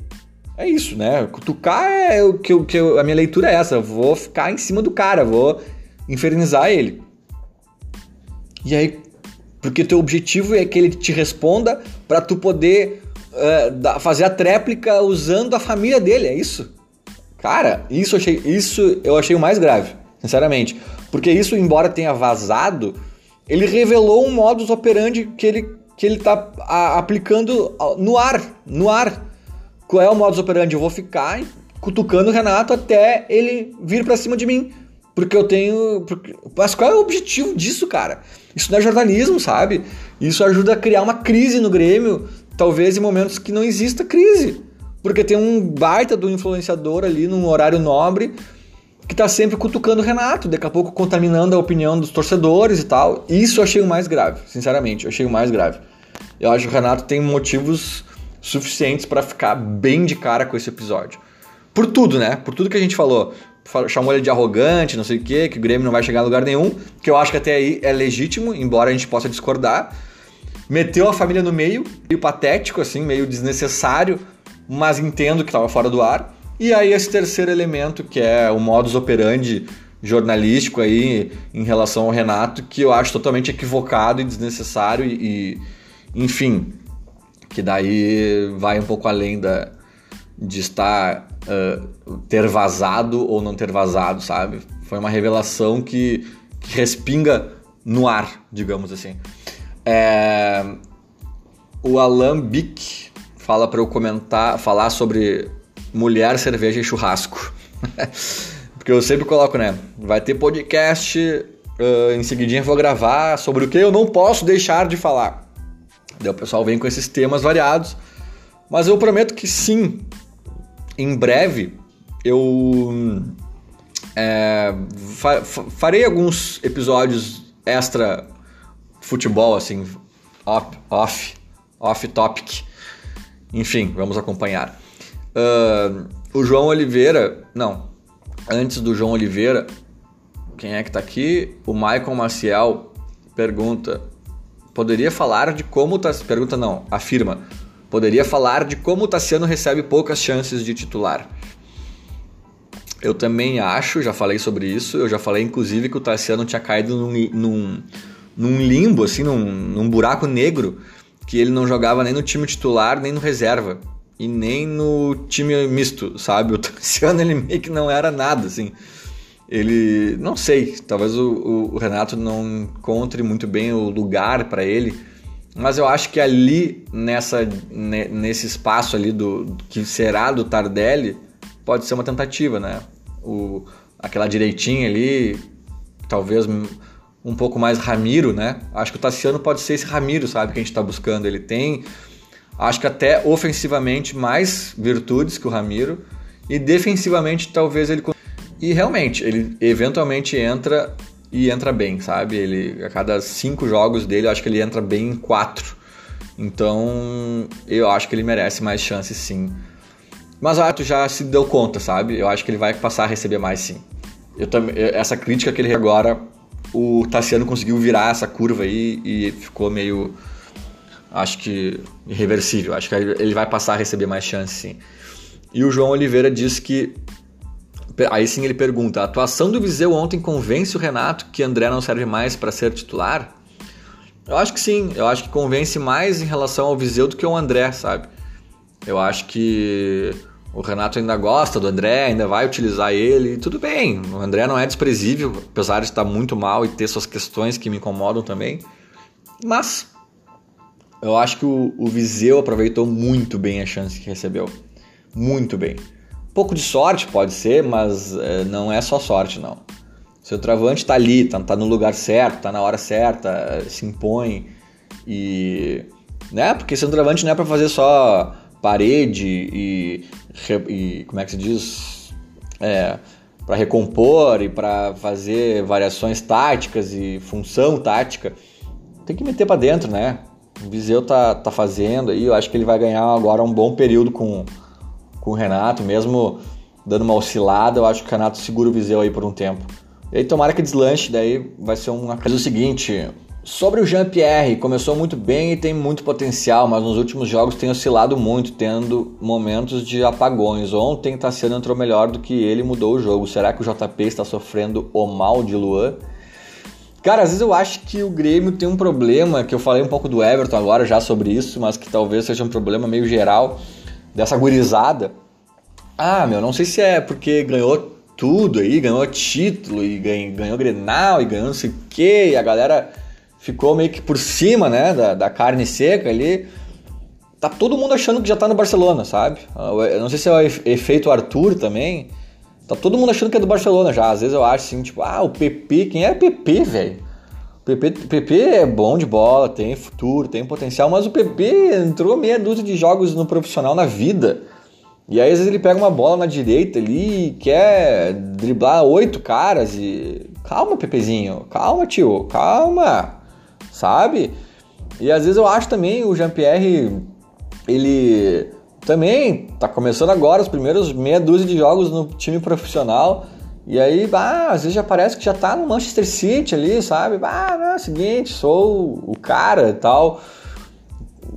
Speaker 1: É isso, né? Cutucar é o que, que a minha leitura é essa. Eu vou ficar em cima do cara, vou infernizar ele. E aí, porque teu objetivo é que ele te responda para tu poder uh, fazer a tréplica usando a família dele, é isso? Cara, isso eu achei, isso eu achei o mais grave, sinceramente. Porque isso, embora tenha vazado, ele revelou um modus operandi que ele, que ele tá a, aplicando no ar, no ar. Qual é o modus operandi? Eu vou ficar cutucando o Renato até ele vir para cima de mim. Porque eu tenho. Porque... Mas qual é o objetivo disso, cara? Isso não é jornalismo, sabe? Isso ajuda a criar uma crise no Grêmio, talvez em momentos que não exista crise. Porque tem um baita do influenciador ali num horário nobre que tá sempre cutucando o Renato, daqui a pouco contaminando a opinião dos torcedores e tal. Isso eu achei o mais grave, sinceramente, eu achei o mais grave. Eu acho que o Renato tem motivos suficientes para ficar bem de cara com esse episódio. Por tudo, né? Por tudo que a gente falou. Chamou ele de arrogante, não sei o quê, que o Grêmio não vai chegar a lugar nenhum, que eu acho que até aí é legítimo, embora a gente possa discordar. Meteu a família no meio, meio patético, assim, meio desnecessário, mas entendo que estava fora do ar. E aí esse terceiro elemento, que é o modus operandi jornalístico aí em relação ao Renato, que eu acho totalmente equivocado e desnecessário e, e enfim, que daí vai um pouco além da, de estar uh, ter vazado ou não ter vazado, sabe? Foi uma revelação que, que respinga no ar, digamos assim. É, o Alan Bick fala para eu comentar, falar sobre mulher, cerveja e churrasco. Porque eu sempre coloco, né? Vai ter podcast, uh, em seguidinha vou gravar sobre o que eu não posso deixar de falar. Daí o pessoal vem com esses temas variados. Mas eu prometo que sim, em breve eu é, fa farei alguns episódios extra futebol, assim, off, off, off topic. Enfim, vamos acompanhar. Uh, o João Oliveira, não, antes do João Oliveira, quem é que tá aqui? O Michael Maciel pergunta: poderia falar de como tá. Pergunta não, afirma. Poderia falar de como o Tassiano recebe poucas chances de titular. Eu também acho, já falei sobre isso. Eu já falei, inclusive, que o Tassiano tinha caído num, num, num limbo, assim, num, num buraco negro, que ele não jogava nem no time titular, nem no reserva. E nem no time misto, sabe? O Tassiano, ele meio que não era nada, assim ele não sei, talvez o, o, Renato não encontre muito bem o lugar para ele, mas eu acho que ali nessa nesse espaço ali do que será do Tardelli pode ser uma tentativa, né? O, aquela direitinha ali, talvez um pouco mais Ramiro, né? Acho que o Tassiano pode ser esse Ramiro, sabe, que a gente está buscando. Ele tem, acho que até ofensivamente mais virtudes que o Ramiro e defensivamente talvez ele e realmente, ele eventualmente entra e entra bem, sabe? Ele, a cada cinco jogos dele, eu acho que ele entra bem em quatro. Então, eu acho que ele merece mais chances sim. Mas o Arthur já se deu conta, sabe? Eu acho que ele vai passar a receber mais sim. Eu também, essa crítica que ele agora, o Tassiano conseguiu virar essa curva aí e ficou meio acho que irreversível. Acho que ele vai passar a receber mais chances sim. E o João Oliveira diz que Aí sim ele pergunta: a atuação do Viseu ontem convence o Renato que André não serve mais para ser titular? Eu acho que sim, eu acho que convence mais em relação ao Viseu do que o André, sabe? Eu acho que o Renato ainda gosta do André, ainda vai utilizar ele, tudo bem. O André não é desprezível, apesar de estar muito mal e ter suas questões que me incomodam também. Mas eu acho que o, o Viseu aproveitou muito bem a chance que recebeu. Muito bem. Pouco de sorte pode ser, mas é, não é só sorte, não. Seu travante tá ali, tá, tá no lugar certo, tá na hora certa, se impõe e. Né? Porque travante não é para fazer só parede e, e, como é que se diz? É, para recompor e para fazer variações táticas e função tática. Tem que meter para dentro, né? O Viseu tá, tá fazendo aí, eu acho que ele vai ganhar agora um bom período com com o Renato, mesmo dando uma oscilada, eu acho que o Renato segura o Viseu aí por um tempo. E aí tomara que deslanche, daí vai ser uma coisa o seguinte, sobre o Jean-Pierre, começou muito bem e tem muito potencial, mas nos últimos jogos tem oscilado muito, tendo momentos de apagões. Ontem Tassiano entrou melhor do que ele mudou o jogo. Será que o JP está sofrendo o mal de Luan? Cara, às vezes eu acho que o Grêmio tem um problema, que eu falei um pouco do Everton agora já sobre isso, mas que talvez seja um problema meio geral dessa gurizada. Ah, meu, não sei se é porque ganhou tudo aí, ganhou título e ganhou, ganhou Grenal e ganhou não sei o que, e a galera ficou meio que por cima, né, da, da carne seca ali. Tá todo mundo achando que já tá no Barcelona, sabe? Eu não sei se é o efeito Arthur também. Tá todo mundo achando que é do Barcelona já. Às vezes eu acho assim, tipo, ah, o PP, quem é PP, velho? PP, PP é bom de bola, tem futuro, tem potencial, mas o PP entrou meia dúzia de jogos no profissional na vida. E aí às vezes ele pega uma bola na direita ali e quer driblar oito caras e. Calma, Pepezinho, calma, tio, calma, sabe? E às vezes eu acho também o Jean-Pierre, ele também tá começando agora os primeiros meia dúzia de jogos no time profissional e aí, bah, às vezes já parece que já tá no Manchester City ali, sabe? Bah, não, é o seguinte, sou o cara e tal.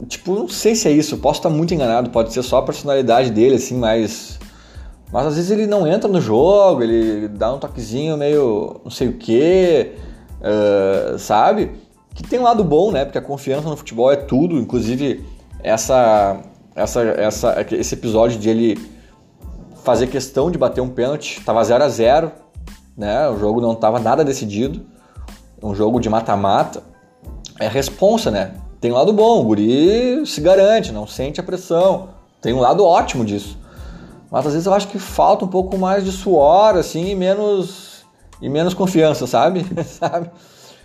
Speaker 1: Tipo, não sei se é isso, posso estar muito enganado, pode ser só a personalidade dele, assim, mas. Mas às vezes ele não entra no jogo, ele dá um toquezinho meio não sei o que, uh, sabe? Que tem um lado bom, né? Porque a confiança no futebol é tudo, inclusive essa, essa, essa, esse episódio de ele fazer questão de bater um pênalti. Tava 0 a 0 né? O jogo não tava nada decidido. Um jogo de mata-mata. É responsa, né? Tem um lado bom, o guri se garante, não sente a pressão. Tem um lado ótimo disso. Mas às vezes eu acho que falta um pouco mais de suor, assim, e menos, e menos confiança, sabe? sabe?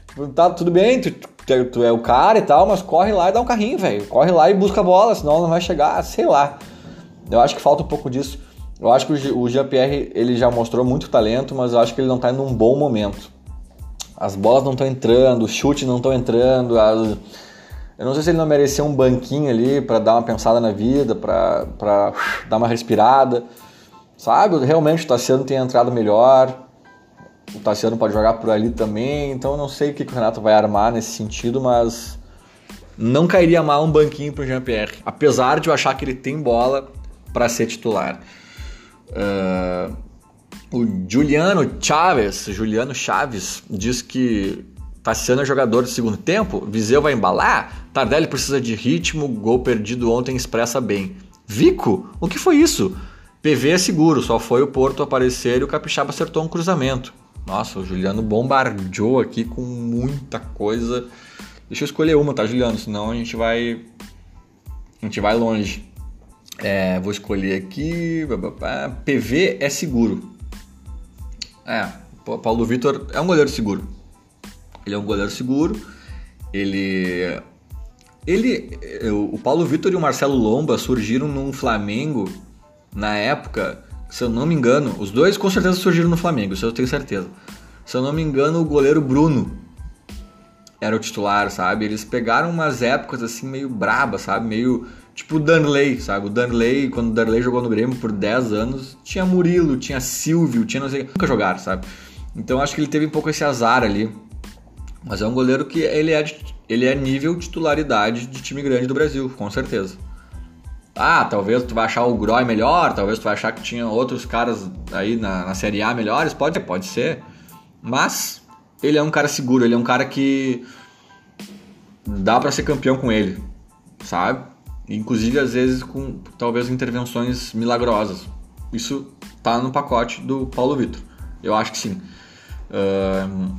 Speaker 1: Tipo, tá tudo bem, tu, tu, tu, é o cara e tal, mas corre lá e dá um carrinho, velho. Corre lá e busca a bola, senão não vai chegar, sei lá. Eu acho que falta um pouco disso. Eu acho que o Jean-Pierre ele já mostrou muito talento, mas eu acho que ele não está em um bom momento. As bolas não estão entrando, os chutes não estão entrando. As... Eu não sei se ele não merecia um banquinho ali para dar uma pensada na vida, para dar uma respirada. Sabe? Realmente o Tassiano tem entrado melhor. O Tassiano pode jogar por ali também. Então eu não sei o que o Renato vai armar nesse sentido, mas não cairia mal um banquinho para o Jean-Pierre. Apesar de eu achar que ele tem bola para ser titular. Uh, o Juliano Chaves, Juliano Chaves, diz que Tassiano é jogador de segundo tempo, Viseu vai embalar, Tardelli precisa de ritmo, gol perdido ontem expressa bem. Vico, o que foi isso? PV é seguro, só foi o Porto aparecer e o Capixaba acertou um cruzamento. Nossa, o Juliano bombardeou aqui com muita coisa. Deixa eu escolher uma, tá, Juliano? Senão a gente vai. A gente vai longe. É, vou escolher aqui. PV é seguro. É, Paulo Vitor é um goleiro seguro. Ele é um goleiro seguro. Ele. Ele. O Paulo Vitor e o Marcelo Lomba surgiram num Flamengo na época, se eu não me engano, os dois com certeza surgiram no Flamengo, isso eu tenho certeza. Se eu não me engano, o goleiro Bruno era o titular, sabe? Eles pegaram umas épocas assim meio brabas, sabe? Meio tipo o Danley, sabe? O Danley, quando o Danley jogou no Grêmio por 10 anos, tinha Murilo, tinha Silvio, tinha não sei, nunca jogaram, sabe? Então acho que ele teve um pouco esse azar ali. Mas é um goleiro que ele é, ele é nível titularidade de time grande do Brasil, com certeza. Ah, talvez tu vai achar o Groy melhor, talvez tu vai achar que tinha outros caras aí na, na Série A melhores, pode, pode ser. Mas ele é um cara seguro, ele é um cara que dá para ser campeão com ele, sabe? Inclusive às vezes com talvez intervenções milagrosas. Isso tá no pacote do Paulo Vitor. Eu acho que sim. Uh,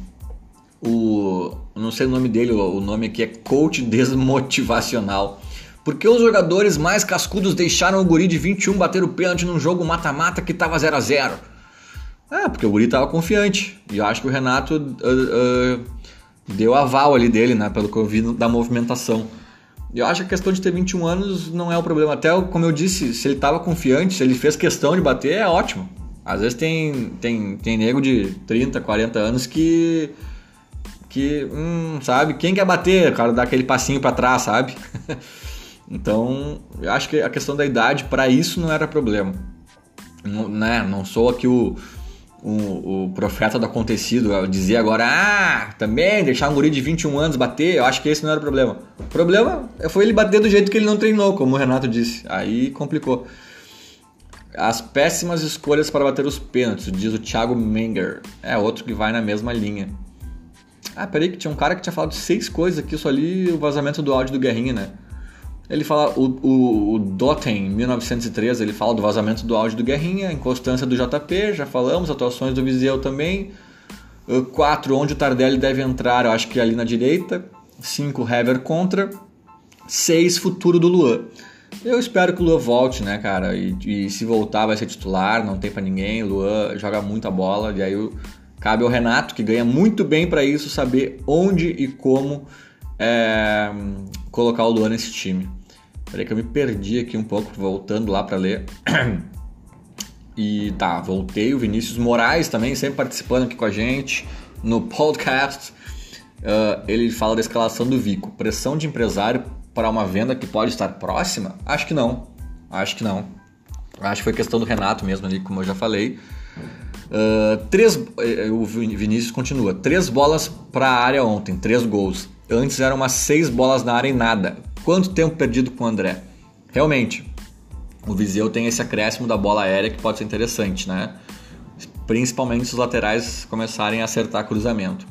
Speaker 1: o não sei o nome dele, o nome aqui é coach desmotivacional. Por que os jogadores mais cascudos deixaram o guri de 21 bater o pênalti num jogo mata-mata que tava 0 a 0 Ah, porque o guri tava confiante. E eu acho que o Renato uh, uh, deu aval ali dele, né? Pelo que eu vi da movimentação. Eu acho que a questão de ter 21 anos não é o problema. Até, como eu disse, se ele tava confiante, se ele fez questão de bater, é ótimo. Às vezes tem, tem, tem nego de 30, 40 anos que. que. Hum, sabe? Quem quer bater? O cara dá aquele passinho para trás, sabe? Então, eu acho que a questão da idade para isso não era problema. Não, né? não sou aqui o, o, o, profeta do acontecido, dizia agora, ah, também deixar um guri de 21 anos bater, eu acho que esse não era o problema. O problema foi ele bater do jeito que ele não treinou, como o Renato disse. Aí complicou. As péssimas escolhas para bater os pênaltis, diz o Thiago Menger. É outro que vai na mesma linha. Ah, peraí, que tinha um cara que tinha falado seis coisas aqui, só ali o vazamento do áudio do Guerrinha, né? Ele fala, o, o, o Dotten, 1913, ele fala do vazamento do áudio do Guerrinha, inconstância do JP, já falamos, atuações do Viseu também. 4, onde o Tardelli deve entrar, eu acho que ali na direita. 5, Hever contra. 6, futuro do Luan. Eu espero que o Luan volte, né, cara? E, e se voltar vai ser titular, não tem para ninguém. O Luan joga muita bola, e aí cabe ao Renato, que ganha muito bem para isso, saber onde e como é, colocar o Luan nesse time. Peraí que eu me perdi aqui um pouco, voltando lá para ler. E tá, voltei. O Vinícius Moraes também, sempre participando aqui com a gente no podcast. Uh, ele fala da escalação do Vico. Pressão de empresário para uma venda que pode estar próxima? Acho que não. Acho que não. Acho que foi questão do Renato mesmo ali, como eu já falei. Uh, três, eh, o Vinícius continua. Três bolas para a área ontem, três gols. Antes eram umas seis bolas na área e nada. Quanto tempo perdido com o André? Realmente, o Viseu tem esse acréscimo da bola aérea que pode ser interessante, né? Principalmente se os laterais começarem a acertar cruzamento.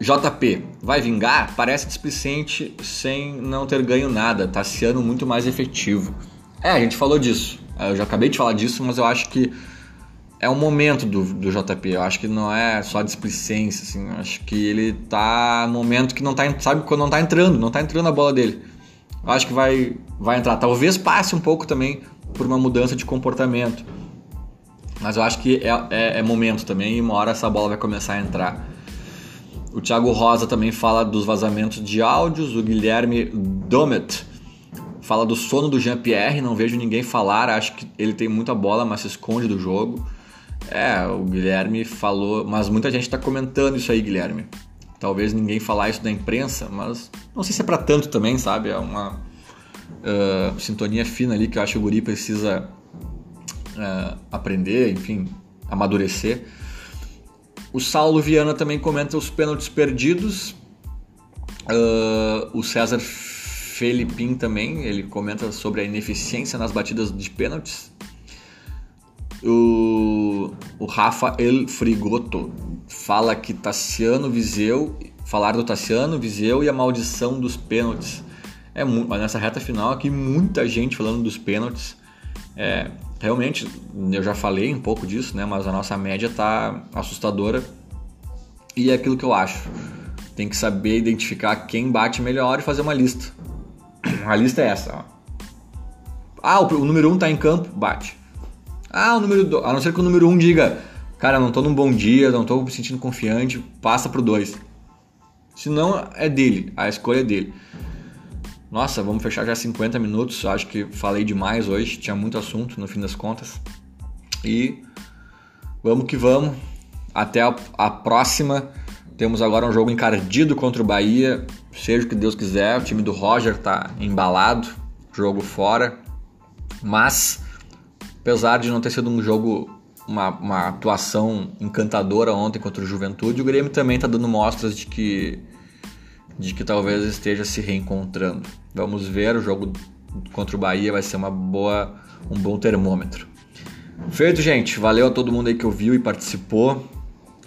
Speaker 1: JP, vai vingar? Parece displicente sem não ter ganho nada. Tassiano muito mais efetivo. É, a gente falou disso. Eu já acabei de falar disso, mas eu acho que é o momento do, do JP. Eu acho que não é só displicência, assim. Eu acho que ele tá no momento que não tá, sabe, quando não tá entrando, não tá entrando a bola dele. Eu acho que vai, vai entrar. Talvez passe um pouco também por uma mudança de comportamento. Mas eu acho que é, é, é momento também e uma hora essa bola vai começar a entrar. O Thiago Rosa também fala dos vazamentos de áudios. O Guilherme Domet fala do sono do Jean-Pierre. Não vejo ninguém falar. Acho que ele tem muita bola, mas se esconde do jogo. É, o Guilherme falou, mas muita gente está comentando isso aí, Guilherme. Talvez ninguém falar isso da imprensa, mas não sei se é para tanto também, sabe? É uma uh, sintonia fina ali que eu acho que o Guri precisa uh, aprender, enfim, amadurecer. O Saulo Viana também comenta os pênaltis perdidos. Uh, o César Felipim também, ele comenta sobre a ineficiência nas batidas de pênaltis. O, o Rafa El Frigoto fala que Tassiano Viseu, falar do Tassiano Viseu e a maldição dos pênaltis. É nessa reta final aqui muita gente falando dos pênaltis. É, realmente, eu já falei um pouco disso, né? Mas a nossa média tá assustadora. E é aquilo que eu acho. Tem que saber identificar quem bate melhor e fazer uma lista. A lista é essa. Ó. Ah, o, o número 1 um tá em campo, bate. Ah, o número 2. A não ser que o número 1 um diga, cara, não tô num bom dia, não tô me sentindo confiante, passa pro 2. Se não, é dele, a escolha é dele. Nossa, vamos fechar já 50 minutos. Acho que falei demais hoje, tinha muito assunto no fim das contas. E vamos que vamos. Até a, a próxima. Temos agora um jogo encardido contra o Bahia. Seja o que Deus quiser. O time do Roger tá embalado. Jogo fora. Mas, apesar de não ter sido um jogo, uma, uma atuação encantadora ontem contra o Juventude, o Grêmio também está dando mostras de que, de que talvez esteja se reencontrando. Vamos ver, o jogo contra o Bahia vai ser uma boa, um bom termômetro. Feito, gente. Valeu a todo mundo aí que ouviu e participou.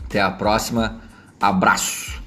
Speaker 1: Até a próxima. Abraço!